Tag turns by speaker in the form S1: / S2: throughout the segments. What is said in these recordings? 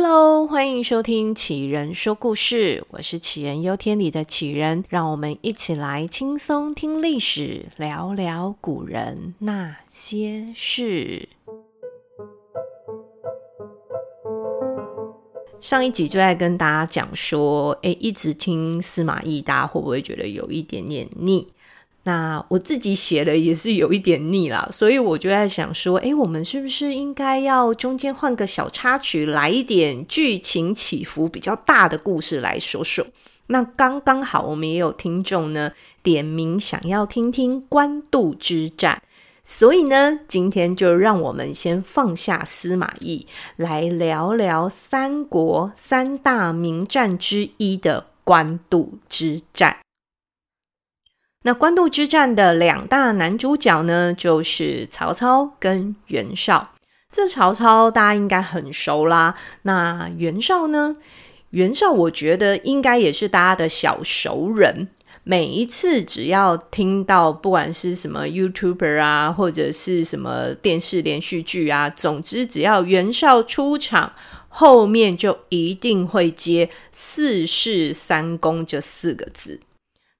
S1: Hello，欢迎收听杞人说故事，我是杞人忧天里的杞人，让我们一起来轻松听历史，聊聊古人那些事。上一集就在跟大家讲说，诶，一直听司马懿，大家会不会觉得有一点点腻？那我自己写的也是有一点腻啦，所以我就在想说，诶，我们是不是应该要中间换个小插曲，来一点剧情起伏比较大的故事来说说？那刚刚好，我们也有听众呢点名想要听听官渡之战，所以呢，今天就让我们先放下司马懿，来聊聊三国三大名战之一的官渡之战。那官渡之战的两大男主角呢，就是曹操跟袁绍。这曹操大家应该很熟啦。那袁绍呢？袁绍我觉得应该也是大家的小熟人。每一次只要听到不管是什么 YouTuber 啊，或者是什么电视连续剧啊，总之只要袁绍出场，后面就一定会接“四世三公”这四个字。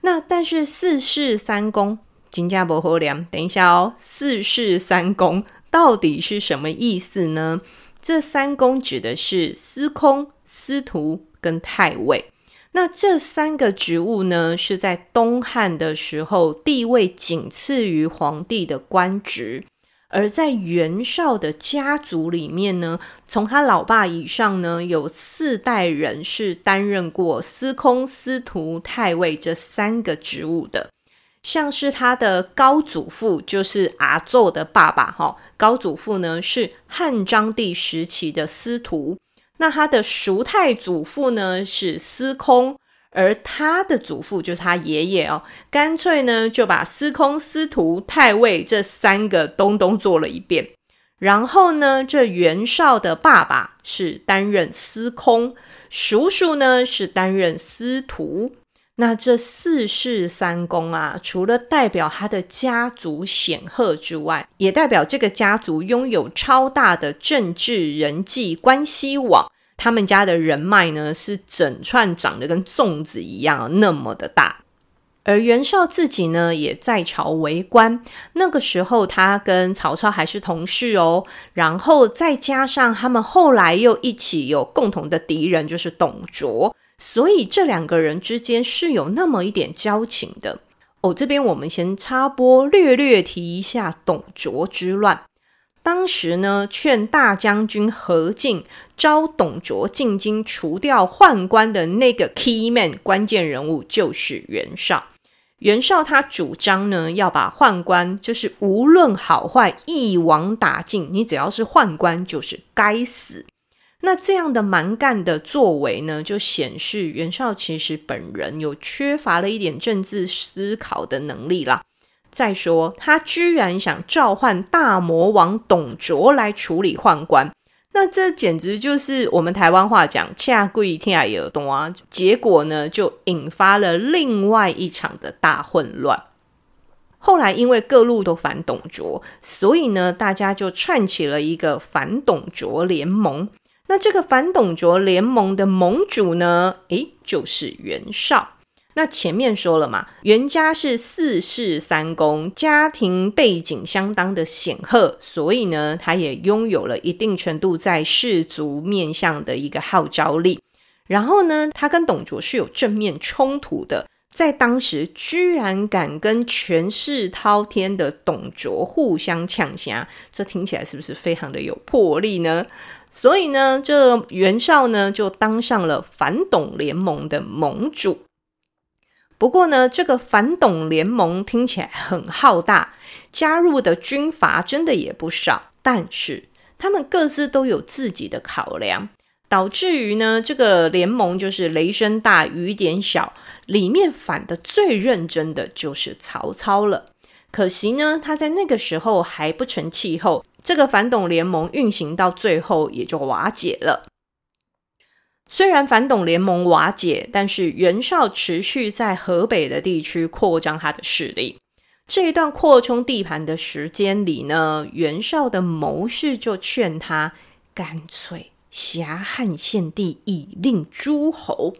S1: 那但是四世三公，金家伯侯良，等一下哦，四世三公到底是什么意思呢？这三公指的是司空、司徒跟太尉。那这三个职务呢，是在东汉的时候地位仅次于皇帝的官职。而在袁绍的家族里面呢，从他老爸以上呢，有四代人是担任过司空、司徒、太尉这三个职务的。像是他的高祖父，就是阿祖的爸爸，哈，高祖父呢是汉章帝时期的司徒。那他的叔太祖父呢是司空。而他的祖父就是他爷爷哦，干脆呢就把司空、司徒、太尉这三个东东做了一遍。然后呢，这袁绍的爸爸是担任司空，叔叔呢是担任司徒。那这四世三公啊，除了代表他的家族显赫之外，也代表这个家族拥有超大的政治人际关系网。他们家的人脉呢，是整串长得跟粽子一样那么的大，而袁绍自己呢，也在朝为官。那个时候，他跟曹操还是同事哦。然后再加上他们后来又一起有共同的敌人，就是董卓，所以这两个人之间是有那么一点交情的哦。这边我们先插播，略略提一下董卓之乱。当时呢，劝大将军何进招董卓进京除掉宦官的那个 key man 关键人物就是袁绍。袁绍他主张呢，要把宦官就是无论好坏一网打尽，你只要是宦官就是该死。那这样的蛮干的作为呢，就显示袁绍其实本人有缺乏了一点政治思考的能力啦。再说，他居然想召唤大魔王董卓来处理宦官，那这简直就是我们台湾话讲“恰贵天下也有”。懂”啊！结果呢，就引发了另外一场的大混乱。后来因为各路都反董卓，所以呢，大家就串起了一个反董卓联盟。那这个反董卓联盟的盟主呢，诶，就是袁绍。那前面说了嘛，袁家是四世三公，家庭背景相当的显赫，所以呢，他也拥有了一定程度在氏族面向的一个号召力。然后呢，他跟董卓是有正面冲突的，在当时居然敢跟权势滔天的董卓互相呛声，这听起来是不是非常的有魄力呢？所以呢，这袁绍呢就当上了反董联盟的盟主。不过呢，这个反董联盟听起来很浩大，加入的军阀真的也不少，但是他们各自都有自己的考量，导致于呢，这个联盟就是雷声大雨点小，里面反的最认真的就是曹操了。可惜呢，他在那个时候还不成气候，这个反董联盟运行到最后也就瓦解了。虽然反董联盟瓦解，但是袁绍持续在河北的地区扩张他的势力。这一段扩充地盘的时间里呢，袁绍的谋士就劝他干脆挟汉献帝，以令诸侯。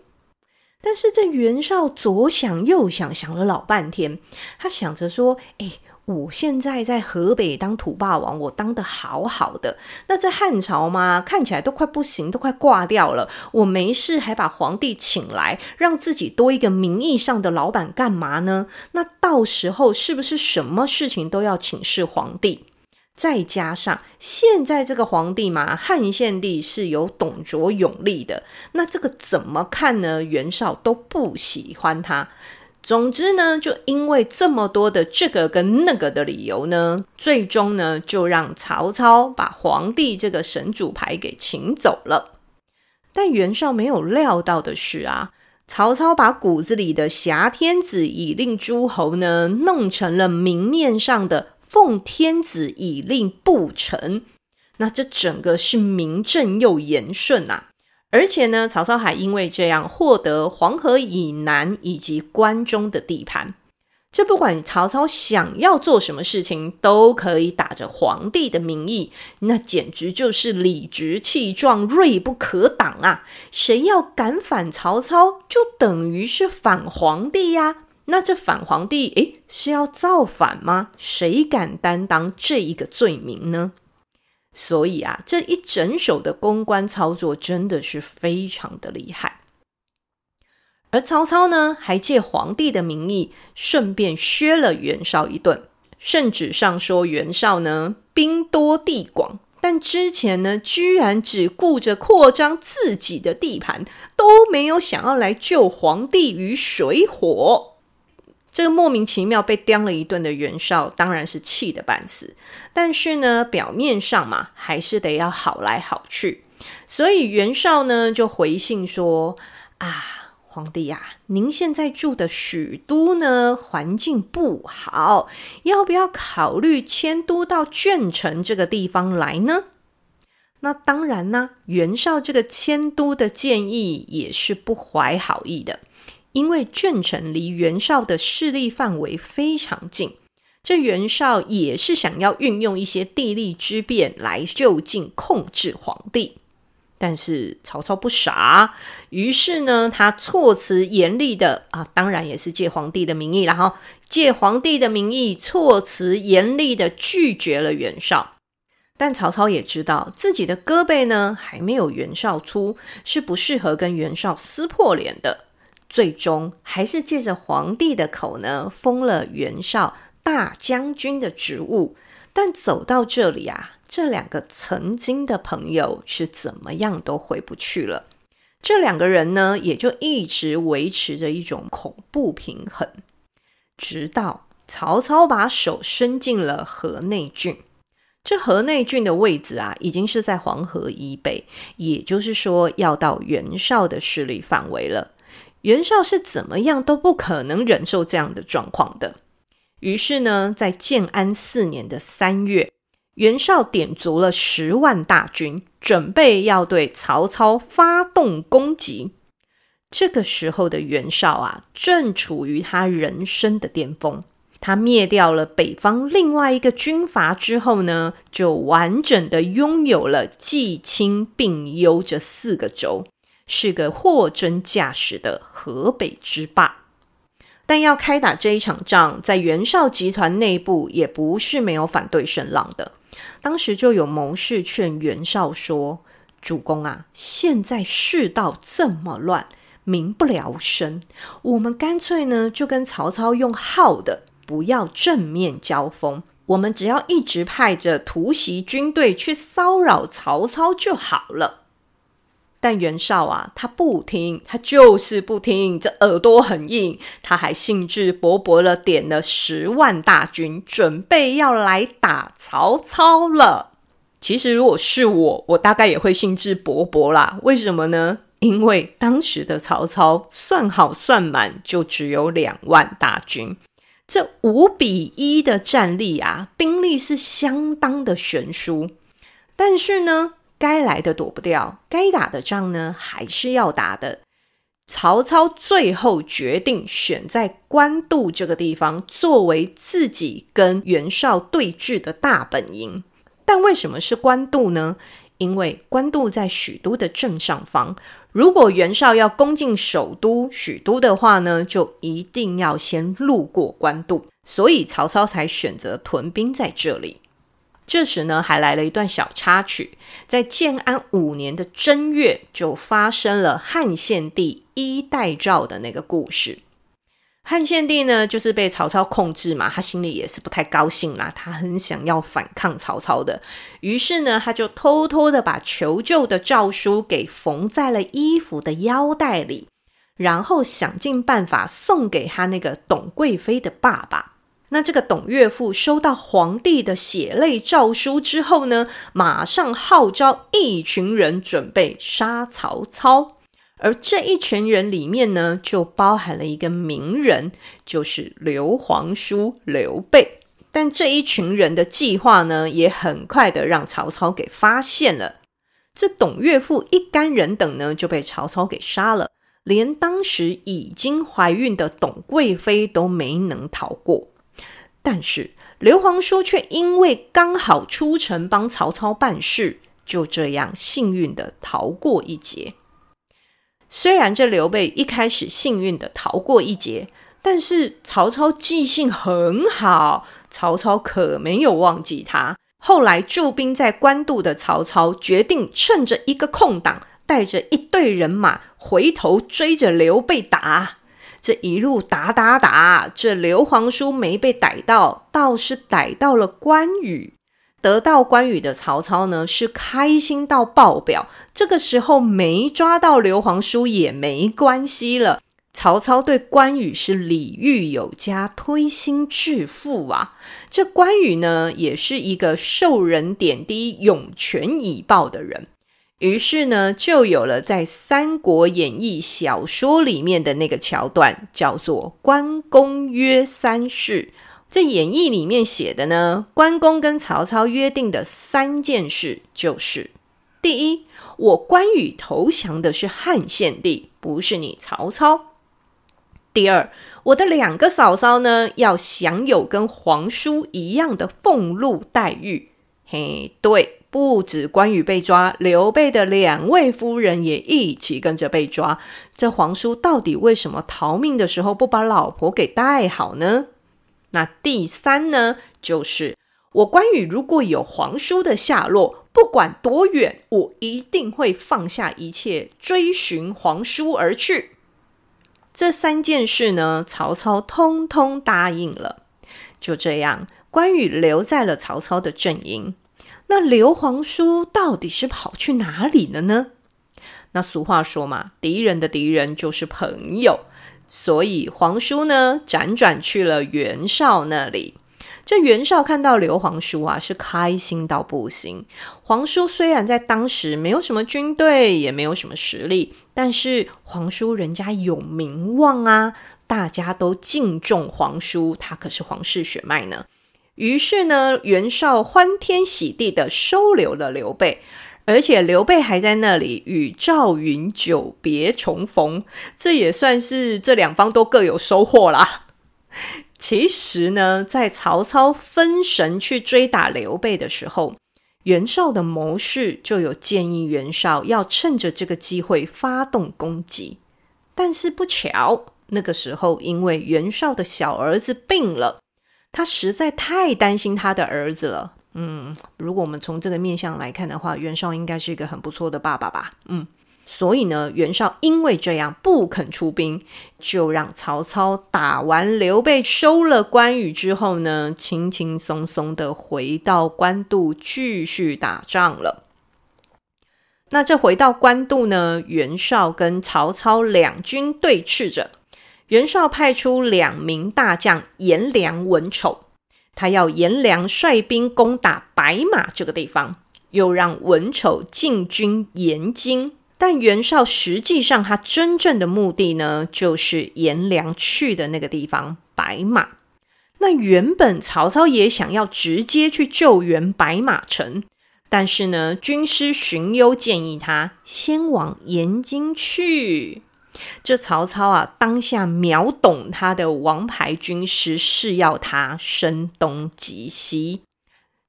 S1: 但是这袁绍左想右想，想了老半天，他想着说：“哎，我现在在河北当土霸王，我当得好好的。那这汉朝嘛，看起来都快不行，都快挂掉了。我没事还把皇帝请来，让自己多一个名义上的老板干嘛呢？那到时候是不是什么事情都要请示皇帝？”再加上现在这个皇帝嘛，汉献帝是有董卓拥立的，那这个怎么看呢？袁绍都不喜欢他。总之呢，就因为这么多的这个跟那个的理由呢，最终呢，就让曹操把皇帝这个神主牌给请走了。但袁绍没有料到的是啊，曹操把骨子里的挟天子以令诸侯呢，弄成了明面上的。奉天子以令不臣，那这整个是名正又言顺啊！而且呢，曹操还因为这样获得黄河以南以及关中的地盘。这不管曹操想要做什么事情，都可以打着皇帝的名义，那简直就是理直气壮、锐不可挡啊！谁要敢反曹操，就等于是反皇帝呀！那这反皇帝，诶，是要造反吗？谁敢担当这一个罪名呢？所以啊，这一整手的公关操作真的是非常的厉害。而曹操呢，还借皇帝的名义，顺便削了袁绍一顿。圣旨上说袁绍呢，兵多地广，但之前呢，居然只顾着扩张自己的地盘，都没有想要来救皇帝于水火。这个莫名其妙被刁了一顿的袁绍，当然是气得半死。但是呢，表面上嘛，还是得要好来好去。所以袁绍呢，就回信说：“啊，皇帝呀，您现在住的许都呢，环境不好，要不要考虑迁都到鄄城这个地方来呢？”那当然呢，袁绍这个迁都的建议也是不怀好意的。因为鄄城离袁绍的势力范围非常近，这袁绍也是想要运用一些地利之便来就近控制皇帝。但是曹操不傻，于是呢，他措辞严厉的啊，当然也是借皇帝的名义，然后借皇帝的名义措辞严厉的拒绝了袁绍。但曹操也知道自己的胳膊呢还没有袁绍粗，是不适合跟袁绍撕破脸的。最终还是借着皇帝的口呢，封了袁绍大将军的职务。但走到这里啊，这两个曾经的朋友是怎么样都回不去了。这两个人呢，也就一直维持着一种恐怖平衡，直到曹操把手伸进了河内郡。这河内郡的位置啊，已经是在黄河以北，也就是说，要到袁绍的势力范围了。袁绍是怎么样都不可能忍受这样的状况的。于是呢，在建安四年的三月，袁绍点足了十万大军，准备要对曹操发动攻击。这个时候的袁绍啊，正处于他人生的巅峰。他灭掉了北方另外一个军阀之后呢，就完整的拥有了冀、青、并、幽这四个州。是个货真价实的河北之霸，但要开打这一场仗，在袁绍集团内部也不是没有反对声浪的。当时就有谋士劝袁绍说：“主公啊，现在世道这么乱，民不聊生，我们干脆呢就跟曹操用耗的，不要正面交锋，我们只要一直派着突袭军队去骚扰曹操就好了。”但袁绍啊，他不听，他就是不听，这耳朵很硬。他还兴致勃勃的点了十万大军，准备要来打曹操了。其实如果是我，我大概也会兴致勃勃啦。为什么呢？因为当时的曹操算好算满就只有两万大军，这五比一的战力啊，兵力是相当的悬殊。但是呢，该来的躲不掉，该打的仗呢，还是要打的。曹操最后决定选在官渡这个地方作为自己跟袁绍对峙的大本营。但为什么是官渡呢？因为官渡在许都的正上方，如果袁绍要攻进首都许都的话呢，就一定要先路过官渡，所以曹操才选择屯兵在这里。这时呢，还来了一段小插曲，在建安五年的正月，就发生了汉献帝衣带诏的那个故事。汉献帝呢，就是被曹操控制嘛，他心里也是不太高兴啦，他很想要反抗曹操的。于是呢，他就偷偷的把求救的诏书给缝在了衣服的腰带里，然后想尽办法送给他那个董贵妃的爸爸。那这个董岳父收到皇帝的血泪诏书之后呢，马上号召一群人准备杀曹操。而这一群人里面呢，就包含了一个名人，就是刘皇叔刘备。但这一群人的计划呢，也很快的让曹操给发现了。这董岳父一干人等呢，就被曹操给杀了，连当时已经怀孕的董贵妃都没能逃过。但是刘皇叔却因为刚好出城帮曹操办事，就这样幸运的逃过一劫。虽然这刘备一开始幸运的逃过一劫，但是曹操记性很好，曹操可没有忘记他。后来驻兵在官渡的曹操决定趁着一个空档，带着一队人马回头追着刘备打。这一路打打打，这刘皇叔没被逮到，倒是逮到了关羽。得到关羽的曹操呢，是开心到爆表。这个时候没抓到刘皇叔也没关系了。曹操对关羽是礼遇有加，推心置腹啊。这关羽呢，也是一个受人点滴、涌泉以报的人。于是呢，就有了在《三国演义》小说里面的那个桥段，叫做“关公约三事”。这演义里面写的呢，关公跟曹操约定的三件事，就是：第一，我关羽投降的是汉献帝，不是你曹操；第二，我的两个嫂嫂呢，要享有跟皇叔一样的俸禄待遇。嘿，对，不止关羽被抓，刘备的两位夫人也一起跟着被抓。这皇叔到底为什么逃命的时候不把老婆给带好呢？那第三呢，就是我关羽如果有皇叔的下落，不管多远，我一定会放下一切追寻皇叔而去。这三件事呢，曹操通通答应了。就这样，关羽留在了曹操的阵营。那刘皇叔到底是跑去哪里了呢？那俗话说嘛，敌人的敌人就是朋友。所以皇叔呢，辗转去了袁绍那里。这袁绍看到刘皇叔啊，是开心到不行。皇叔虽然在当时没有什么军队，也没有什么实力，但是皇叔人家有名望啊，大家都敬重皇叔，他可是皇室血脉呢。于是呢，袁绍欢天喜地的收留了刘备。而且刘备还在那里与赵云久别重逢，这也算是这两方都各有收获啦。其实呢，在曹操分神去追打刘备的时候，袁绍的谋士就有建议袁绍要趁着这个机会发动攻击。但是不巧，那个时候因为袁绍的小儿子病了，他实在太担心他的儿子了。嗯，如果我们从这个面相来看的话，袁绍应该是一个很不错的爸爸吧？嗯，所以呢，袁绍因为这样不肯出兵，就让曹操打完刘备，收了关羽之后呢，轻轻松松的回到官渡继续打仗了。那这回到官渡呢，袁绍跟曹操两军对峙着，袁绍派出两名大将颜良、文丑。他要颜良率兵攻打白马这个地方，又让文丑进军延津。但袁绍实际上他真正的目的呢，就是颜良去的那个地方白马。那原本曹操也想要直接去救援白马城，但是呢，军师荀攸建议他先往延津去。这曹操啊，当下秒懂他的王牌军师是要他声东击西。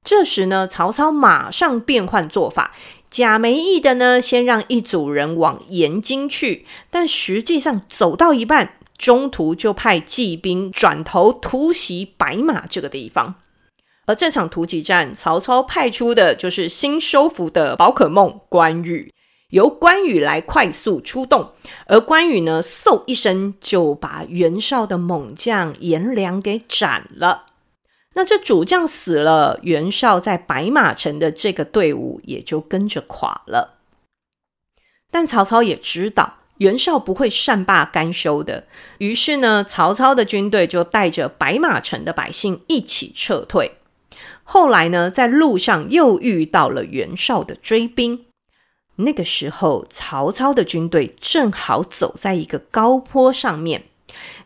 S1: 这时呢，曹操马上变换做法，假没意的呢，先让一组人往延津去，但实际上走到一半，中途就派骑兵转头突袭白马这个地方。而这场突击战，曹操派出的就是新收服的宝可梦关羽。由关羽来快速出动，而关羽呢，嗖一声就把袁绍的猛将颜良给斩了。那这主将死了，袁绍在白马城的这个队伍也就跟着垮了。但曹操也知道袁绍不会善罢甘休的，于是呢，曹操的军队就带着白马城的百姓一起撤退。后来呢，在路上又遇到了袁绍的追兵。那个时候，曹操的军队正好走在一个高坡上面，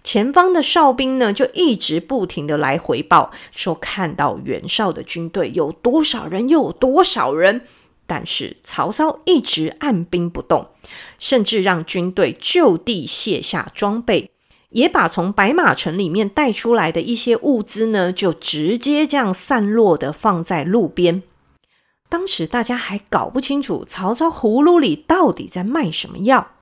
S1: 前方的哨兵呢就一直不停地来回报，说看到袁绍的军队有多少人，又有多少人。但是曹操一直按兵不动，甚至让军队就地卸下装备，也把从白马城里面带出来的一些物资呢，就直接这样散落的放在路边。当时大家还搞不清楚曹操葫芦里到底在卖什么药，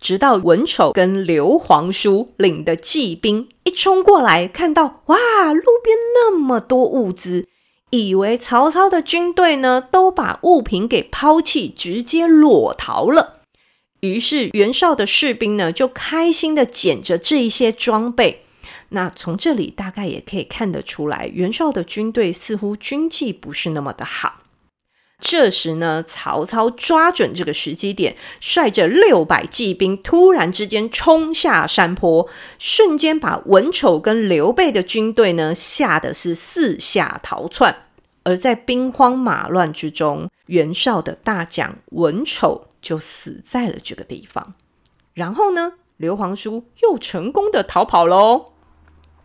S1: 直到文丑跟刘皇叔领的骑兵一冲过来，看到哇，路边那么多物资，以为曹操的军队呢都把物品给抛弃，直接裸逃了。于是袁绍的士兵呢就开心的捡着这一些装备。那从这里大概也可以看得出来，袁绍的军队似乎军纪不是那么的好。这时呢，曹操抓准这个时机点，率着六百骑兵突然之间冲下山坡，瞬间把文丑跟刘备的军队呢吓得是四下逃窜。而在兵荒马乱之中，袁绍的大将文丑就死在了这个地方。然后呢，刘皇叔又成功的逃跑喽。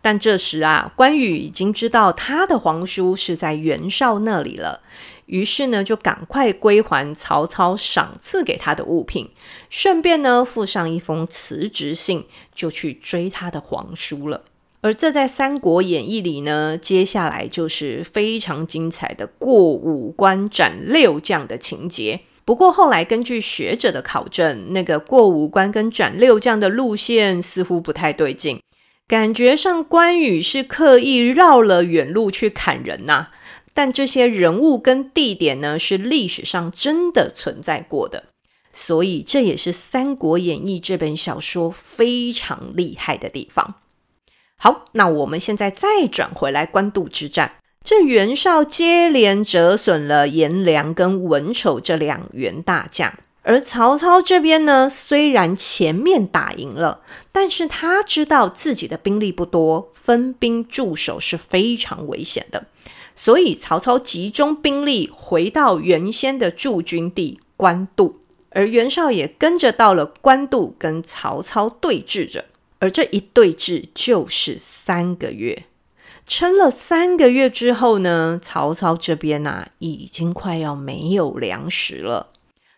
S1: 但这时啊，关羽已经知道他的皇叔是在袁绍那里了。于是呢，就赶快归还曹操赏赐给他的物品，顺便呢附上一封辞职信，就去追他的皇叔了。而这在《三国演义》里呢，接下来就是非常精彩的过五关斩六将的情节。不过后来根据学者的考证，那个过五关跟斩六将的路线似乎不太对劲，感觉上关羽是刻意绕了远路去砍人呐、但这些人物跟地点呢，是历史上真的存在过的，所以这也是《三国演义》这本小说非常厉害的地方。好，那我们现在再转回来官渡之战，这袁绍接连折损了颜良跟文丑这两员大将，而曹操这边呢，虽然前面打赢了，但是他知道自己的兵力不多，分兵驻守是非常危险的。所以曹操集中兵力回到原先的驻军地官渡，而袁绍也跟着到了官渡，跟曹操对峙着。而这一对峙就是三个月，撑了三个月之后呢，曹操这边啊已经快要没有粮食了。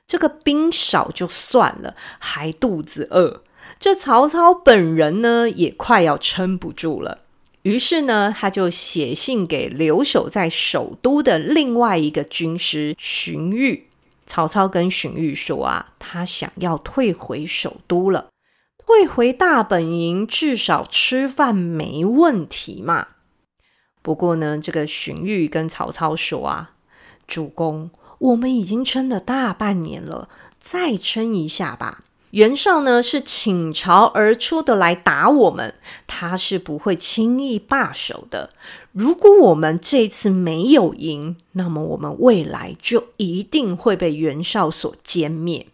S1: 这个兵少就算了，还肚子饿。这曹操本人呢也快要撑不住了。于是呢，他就写信给留守在首都的另外一个军师荀彧。曹操跟荀彧说啊，他想要退回首都了，退回大本营，至少吃饭没问题嘛。不过呢，这个荀彧跟曹操说啊，主公，我们已经撑了大半年了，再撑一下吧。袁绍呢是倾巢而出的来打我们，他是不会轻易罢手的。如果我们这次没有赢，那么我们未来就一定会被袁绍所歼灭。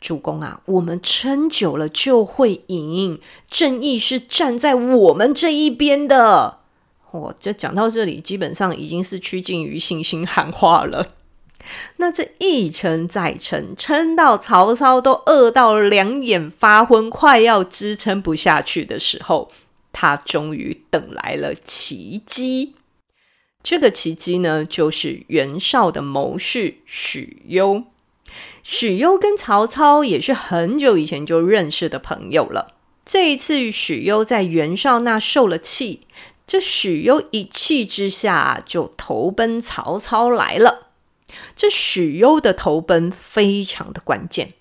S1: 主公啊，我们撑久了就会赢，正义是站在我们这一边的。我、哦、这讲到这里，基本上已经是趋近于信心喊话了。那这一撑再撑，撑到曹操都饿到两眼发昏，快要支撑不下去的时候，他终于等来了奇迹。这个奇迹呢，就是袁绍的谋士许攸。许攸跟曹操也是很久以前就认识的朋友了。这一次，许攸在袁绍那受了气，这许攸一气之下就投奔曹操来了。这许攸的投奔非常的关键，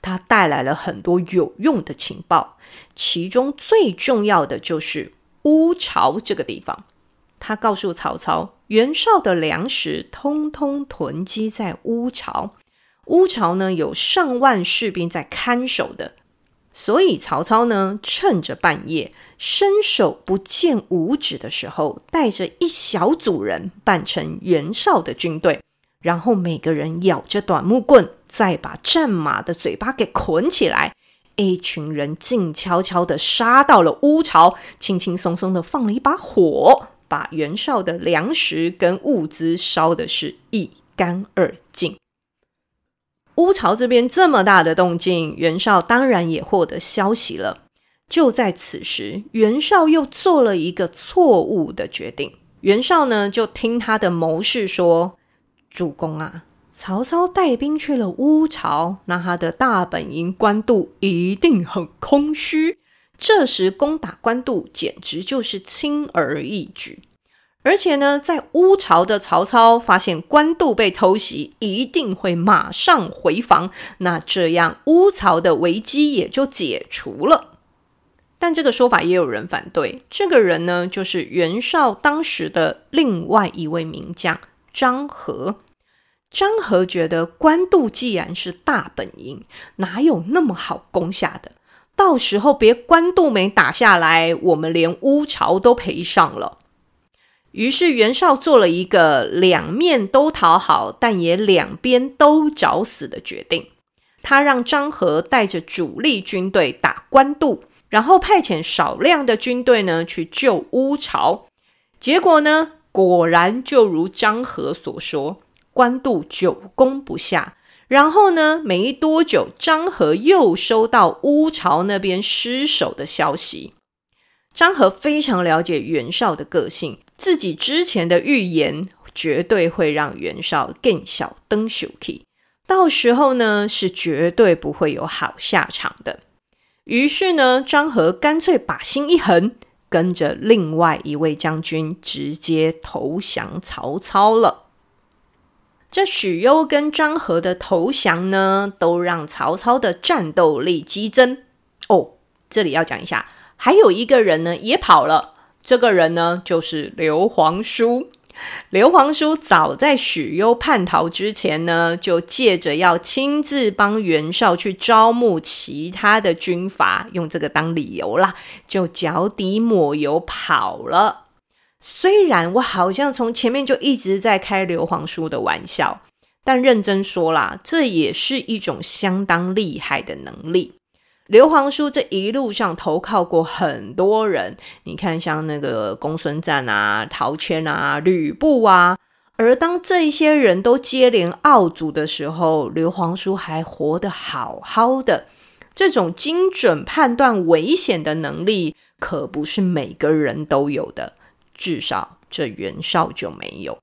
S1: 他带来了很多有用的情报，其中最重要的就是乌巢这个地方。他告诉曹操，袁绍的粮食通通囤积在乌巢，乌巢呢有上万士兵在看守的。所以曹操呢，趁着半夜伸手不见五指的时候，带着一小组人扮成袁绍的军队，然后每个人咬着短木棍，再把战马的嘴巴给捆起来。一群人静悄悄地杀到了乌巢，轻轻松松地放了一把火，把袁绍的粮食跟物资烧的是一干二净。乌巢这边这么大的动静，袁绍当然也获得消息了。就在此时，袁绍又做了一个错误的决定。袁绍呢，就听他的谋士说：“主公啊，曹操带兵去了乌巢，那他的大本营官渡一定很空虚。这时攻打官渡，简直就是轻而易举。”而且呢，在乌巢的曹操发现官渡被偷袭，一定会马上回防。那这样乌巢的危机也就解除了。但这个说法也有人反对。这个人呢，就是袁绍当时的另外一位名将张合。张合觉得官渡既然是大本营，哪有那么好攻下的？到时候别官渡没打下来，我们连乌巢都赔上了。于是袁绍做了一个两面都讨好，但也两边都找死的决定。他让张合带着主力军队打官渡，然后派遣少量的军队呢去救乌巢。结果呢，果然就如张合所说，官渡久攻不下。然后呢，没多久，张合又收到乌巢那边失守的消息。张合非常了解袁绍的个性。自己之前的预言绝对会让袁绍更小灯小气，到时候呢是绝对不会有好下场的。于是呢，张合干脆把心一横，跟着另外一位将军直接投降曹操了。这许攸跟张合的投降呢，都让曹操的战斗力激增。哦，这里要讲一下，还有一个人呢也跑了。这个人呢，就是刘皇叔。刘皇叔早在许攸叛逃之前呢，就借着要亲自帮袁绍去招募其他的军阀，用这个当理由啦，就脚底抹油跑了。虽然我好像从前面就一直在开刘皇叔的玩笑，但认真说啦，这也是一种相当厉害的能力。刘皇叔这一路上投靠过很多人，你看像那个公孙瓒啊、陶谦啊、吕布啊，而当这些人都接连傲主的时候，刘皇叔还活得好好的。这种精准判断危险的能力，可不是每个人都有的，至少这袁绍就没有。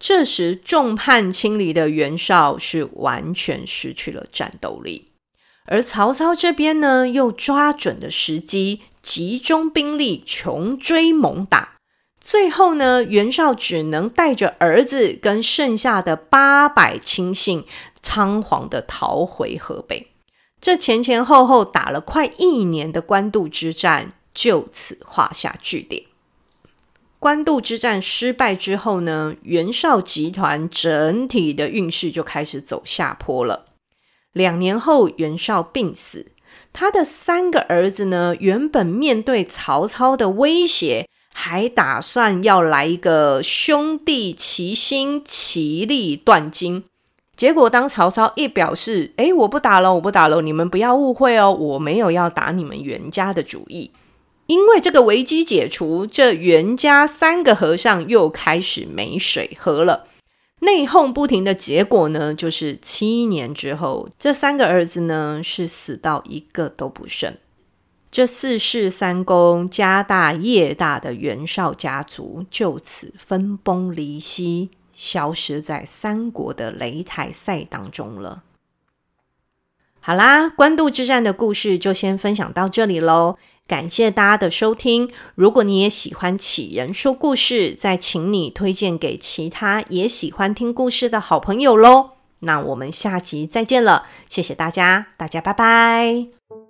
S1: 这时众叛亲离的袁绍是完全失去了战斗力。而曹操这边呢，又抓准了时机，集中兵力，穷追猛打。最后呢，袁绍只能带着儿子跟剩下的八百亲信，仓皇的逃回河北。这前前后后打了快一年的官渡之战，就此画下句点。官渡之战失败之后呢，袁绍集团整体的运势就开始走下坡了。两年后，袁绍病死，他的三个儿子呢，原本面对曹操的威胁，还打算要来一个兄弟齐心，其利断金。结果，当曹操一表示：“诶，我不打了，我不打了，你们不要误会哦，我没有要打你们袁家的主意。”因为这个危机解除，这袁家三个和尚又开始没水喝了。内讧不停的结果呢，就是七年之后，这三个儿子呢是死到一个都不剩。这四世三公、家大业大的袁绍家族就此分崩离析，消失在三国的擂台赛当中了。好啦，官渡之战的故事就先分享到这里喽。感谢大家的收听。如果你也喜欢杞人说故事，再请你推荐给其他也喜欢听故事的好朋友喽。那我们下集再见了，谢谢大家，大家拜拜。